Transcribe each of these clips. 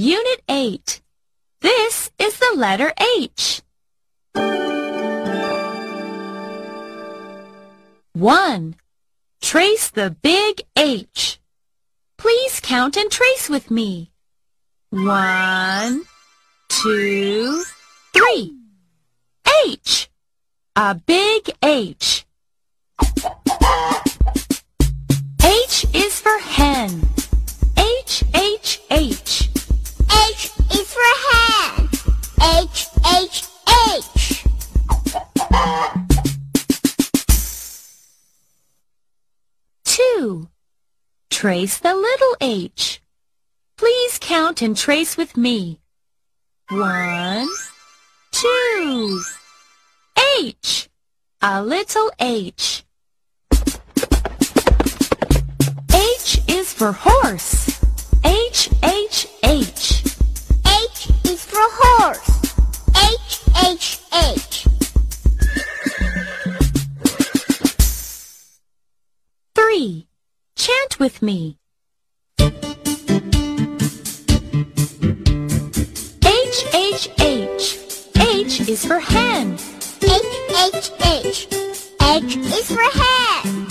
Unit 8. This is the letter H. 1. Trace the big H. Please count and trace with me. One, two, three. H. A big H. Trace the little h. Please count and trace with me. 1, 2, h. A little h. H is for horse. H, H, H. H is for horse. Three. Chant with me. H, H, H. H is for hen. H, H, H. H is for hen.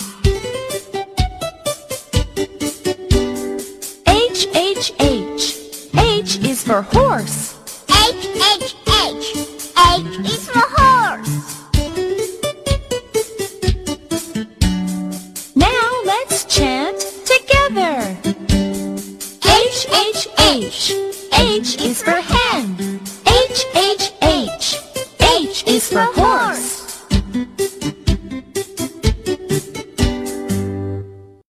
H, H, H. H is for horse. H, H, H. H is H is for hand.